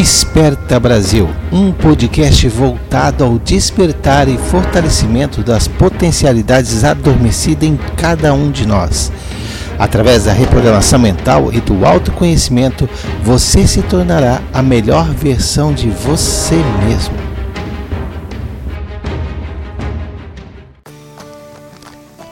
Desperta Brasil, um podcast voltado ao despertar e fortalecimento das potencialidades adormecidas em cada um de nós. Através da reprogramação mental e do autoconhecimento, você se tornará a melhor versão de você mesmo.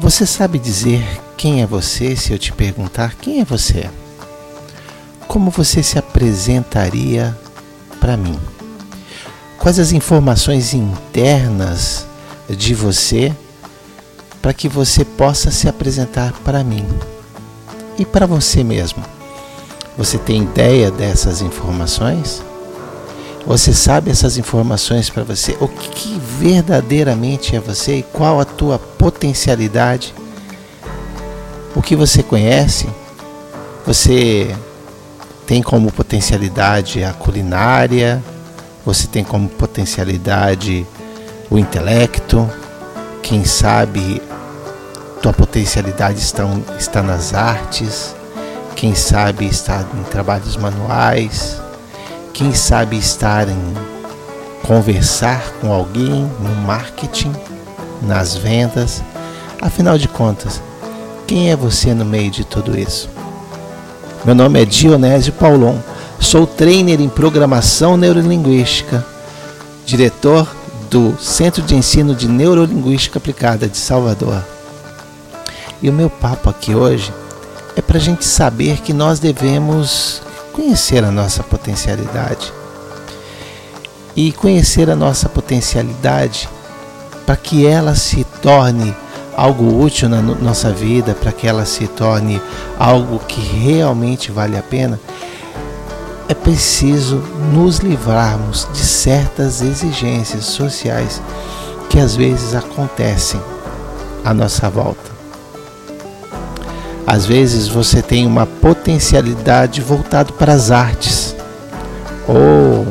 Você sabe dizer quem é você se eu te perguntar quem é você? Como você se apresentaria para mim? Quais as informações internas de você para que você possa se apresentar para mim e para você mesmo? Você tem ideia dessas informações? Você sabe essas informações para você? O que verdadeiramente é você e qual a tua potencialidade? O que você conhece? Você tem como potencialidade a culinária, você tem como potencialidade o intelecto, quem sabe tua potencialidade está, está nas artes, quem sabe está em trabalhos manuais, quem sabe estar em conversar com alguém no marketing, nas vendas. Afinal de contas, quem é você no meio de tudo isso? Meu nome é Dionésio Paulon, sou trainer em programação neurolinguística, diretor do Centro de Ensino de Neurolinguística Aplicada de Salvador. E o meu papo aqui hoje é para a gente saber que nós devemos conhecer a nossa potencialidade. E conhecer a nossa potencialidade para que ela se torne algo útil na nossa vida, para que ela se torne algo que realmente vale a pena, é preciso nos livrarmos de certas exigências sociais que às vezes acontecem à nossa volta. Às vezes você tem uma potencialidade voltado para as artes ou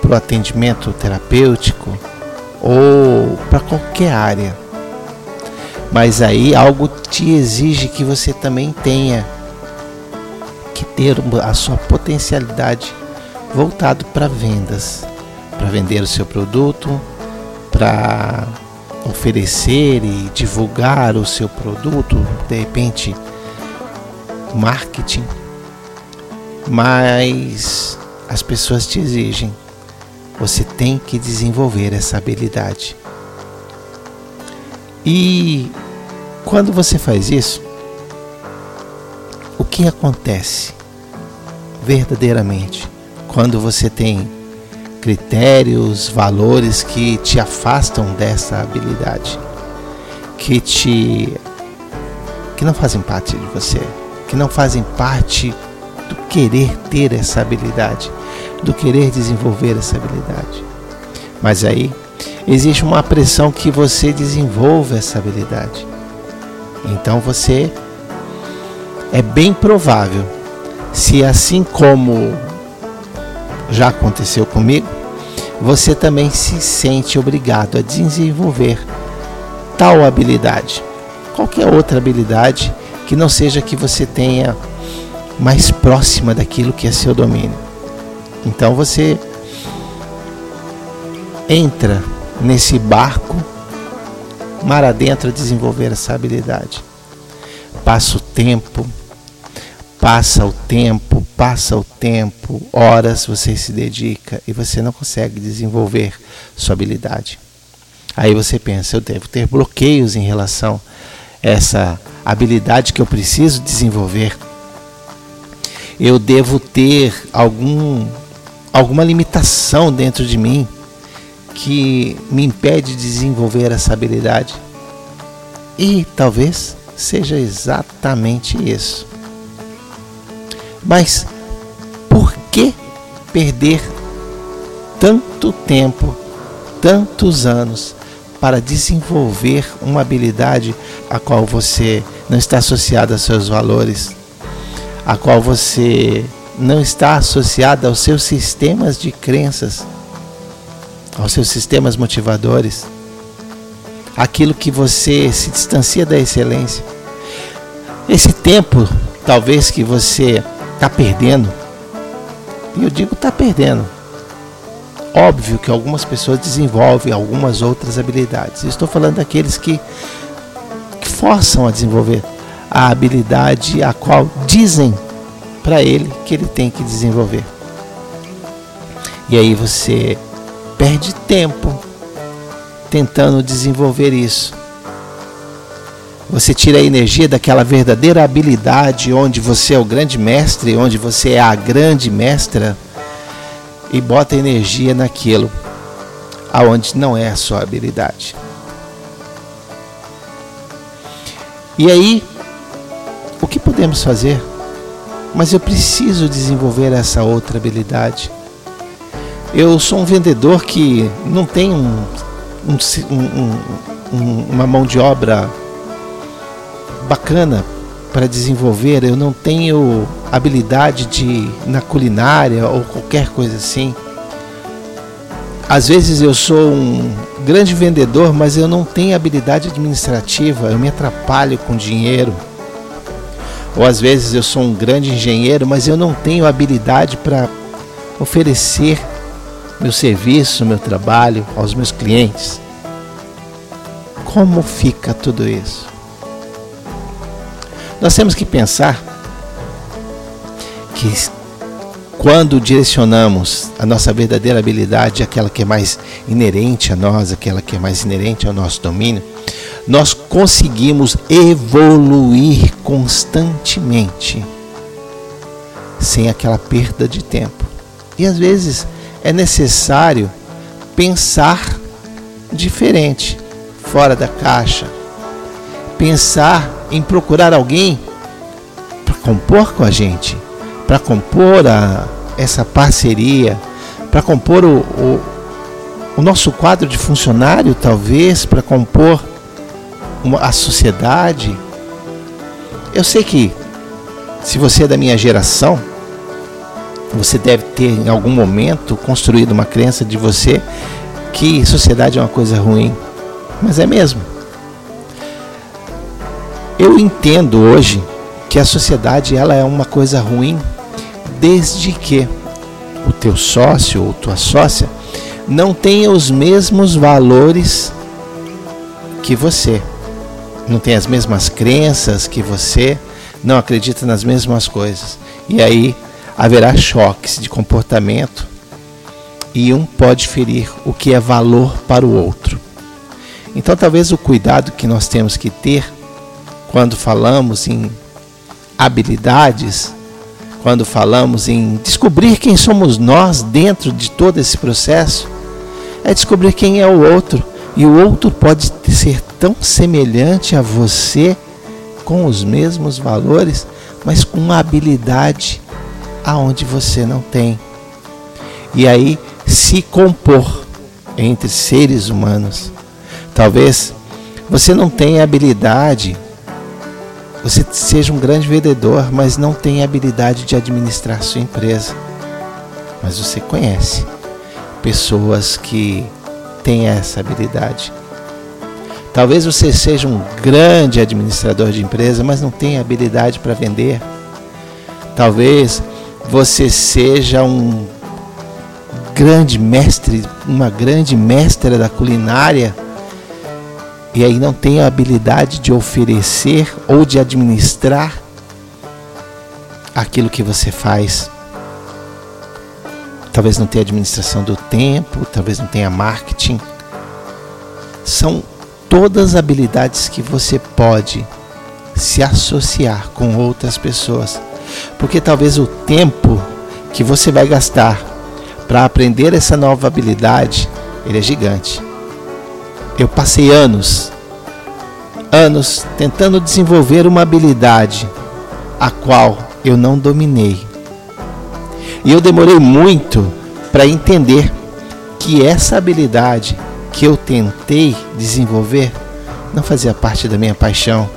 para o atendimento terapêutico ou para qualquer área mas aí algo te exige que você também tenha que ter a sua potencialidade voltado para vendas, para vender o seu produto, para oferecer e divulgar o seu produto, de repente marketing. Mas as pessoas te exigem, você tem que desenvolver essa habilidade. E quando você faz isso, o que acontece verdadeiramente quando você tem critérios, valores que te afastam dessa habilidade, que te que não fazem parte de você, que não fazem parte do querer ter essa habilidade, do querer desenvolver essa habilidade. Mas aí existe uma pressão que você desenvolva essa habilidade. Então você é bem provável, se assim como já aconteceu comigo, você também se sente obrigado a desenvolver tal habilidade. Qualquer outra habilidade que não seja que você tenha mais próxima daquilo que é seu domínio. Então você entra nesse barco mar adentro a desenvolver essa habilidade. Passa o tempo, passa o tempo, passa o tempo, horas você se dedica e você não consegue desenvolver sua habilidade. Aí você pensa, eu devo ter bloqueios em relação a essa habilidade que eu preciso desenvolver. Eu devo ter algum alguma limitação dentro de mim que me impede de desenvolver essa habilidade. E talvez seja exatamente isso. Mas por que perder tanto tempo, tantos anos para desenvolver uma habilidade a qual você não está associado aos seus valores, a qual você não está associado aos seus sistemas de crenças? Aos seus sistemas motivadores, aquilo que você se distancia da excelência. Esse tempo, talvez que você está perdendo, E eu digo está perdendo. Óbvio que algumas pessoas desenvolvem algumas outras habilidades. estou falando daqueles que, que forçam a desenvolver a habilidade a qual dizem para ele que ele tem que desenvolver. E aí você perde tempo tentando desenvolver isso. Você tira a energia daquela verdadeira habilidade onde você é o grande mestre, onde você é a grande mestra e bota energia naquilo aonde não é a sua habilidade. E aí, o que podemos fazer? Mas eu preciso desenvolver essa outra habilidade. Eu sou um vendedor que não tem um, um, um, uma mão de obra bacana para desenvolver, eu não tenho habilidade de na culinária ou qualquer coisa assim. Às vezes eu sou um grande vendedor, mas eu não tenho habilidade administrativa, eu me atrapalho com dinheiro. Ou às vezes eu sou um grande engenheiro, mas eu não tenho habilidade para oferecer meu serviço, meu trabalho aos meus clientes. Como fica tudo isso? Nós temos que pensar que quando direcionamos a nossa verdadeira habilidade, aquela que é mais inerente a nós, aquela que é mais inerente ao nosso domínio, nós conseguimos evoluir constantemente, sem aquela perda de tempo. E às vezes é necessário pensar diferente, fora da caixa, pensar em procurar alguém para compor com a gente, para compor a, essa parceria, para compor o, o, o, nosso quadro de funcionário, talvez, para compor uma, a sociedade. Eu sei que, se você é da minha geração, você deve ter em algum momento construído uma crença de você que sociedade é uma coisa ruim. Mas é mesmo. Eu entendo hoje que a sociedade ela é uma coisa ruim desde que o teu sócio ou tua sócia não tenha os mesmos valores que você, não tem as mesmas crenças que você, não acredita nas mesmas coisas. E aí haverá choques de comportamento e um pode ferir o que é valor para o outro. Então, talvez o cuidado que nós temos que ter quando falamos em habilidades, quando falamos em descobrir quem somos nós dentro de todo esse processo, é descobrir quem é o outro. E o outro pode ser tão semelhante a você, com os mesmos valores, mas com uma habilidade aonde você não tem. E aí se compor entre seres humanos. Talvez você não tenha habilidade você seja um grande vendedor, mas não tem habilidade de administrar sua empresa. Mas você conhece pessoas que têm essa habilidade. Talvez você seja um grande administrador de empresa, mas não tenha habilidade para vender. Talvez você seja um grande mestre, uma grande mestra da culinária, e aí não tem a habilidade de oferecer ou de administrar aquilo que você faz. Talvez não tenha administração do tempo, talvez não tenha marketing. São todas habilidades que você pode se associar com outras pessoas. Porque talvez o tempo que você vai gastar para aprender essa nova habilidade, ele é gigante. Eu passei anos, anos tentando desenvolver uma habilidade a qual eu não dominei. E eu demorei muito para entender que essa habilidade que eu tentei desenvolver não fazia parte da minha paixão,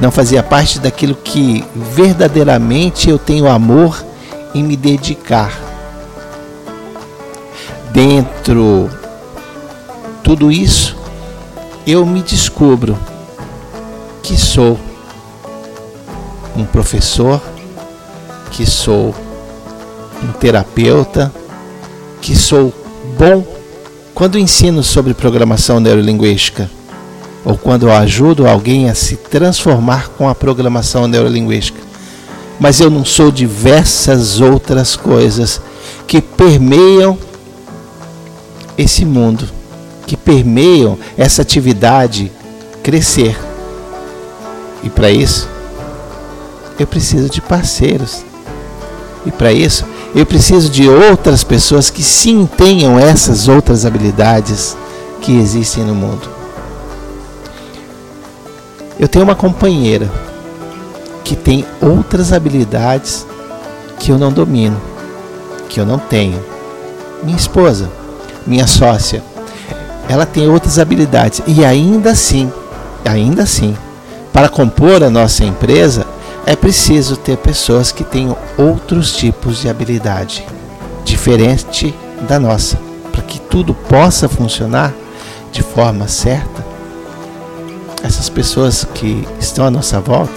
não fazia parte daquilo que verdadeiramente eu tenho amor em me dedicar. Dentro tudo isso, eu me descubro que sou um professor, que sou um terapeuta, que sou bom quando ensino sobre programação neurolinguística ou quando eu ajudo alguém a se transformar com a programação neurolinguística. Mas eu não sou diversas outras coisas que permeiam esse mundo, que permeiam essa atividade crescer. E para isso, eu preciso de parceiros. E para isso, eu preciso de outras pessoas que sim tenham essas outras habilidades que existem no mundo. Eu tenho uma companheira que tem outras habilidades que eu não domino, que eu não tenho. Minha esposa, minha sócia, ela tem outras habilidades e ainda assim, ainda assim, para compor a nossa empresa, é preciso ter pessoas que tenham outros tipos de habilidade, diferente da nossa, para que tudo possa funcionar de forma certa. Essas pessoas que estão à nossa volta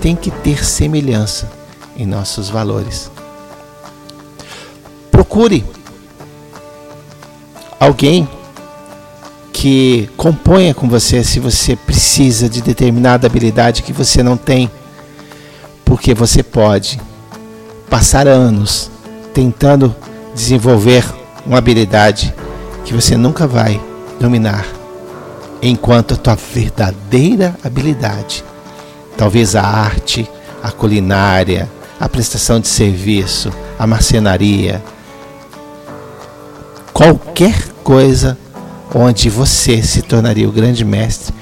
têm que ter semelhança em nossos valores. Procure alguém que componha com você se você precisa de determinada habilidade que você não tem porque você pode passar anos tentando desenvolver uma habilidade que você nunca vai dominar, enquanto a tua verdadeira habilidade, talvez a arte, a culinária, a prestação de serviço, a marcenaria, qualquer coisa onde você se tornaria o grande mestre,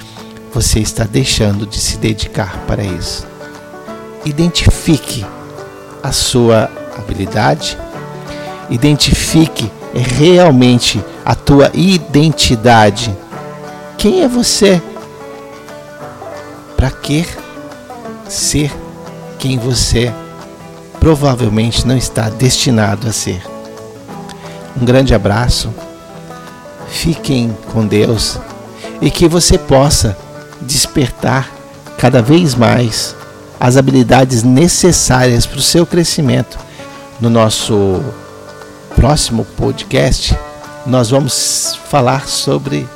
você está deixando de se dedicar para isso identifique a sua habilidade, identifique realmente a tua identidade. Quem é você? Para que ser quem você provavelmente não está destinado a ser? Um grande abraço, fiquem com Deus e que você possa despertar cada vez mais as habilidades necessárias para o seu crescimento. No nosso próximo podcast, nós vamos falar sobre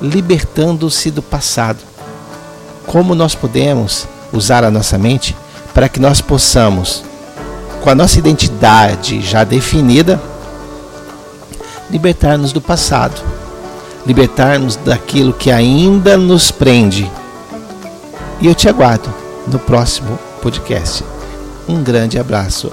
libertando-se do passado. Como nós podemos usar a nossa mente para que nós possamos, com a nossa identidade já definida, libertar-nos do passado, libertar-nos daquilo que ainda nos prende. E eu te aguardo no próximo podcast. Um grande abraço.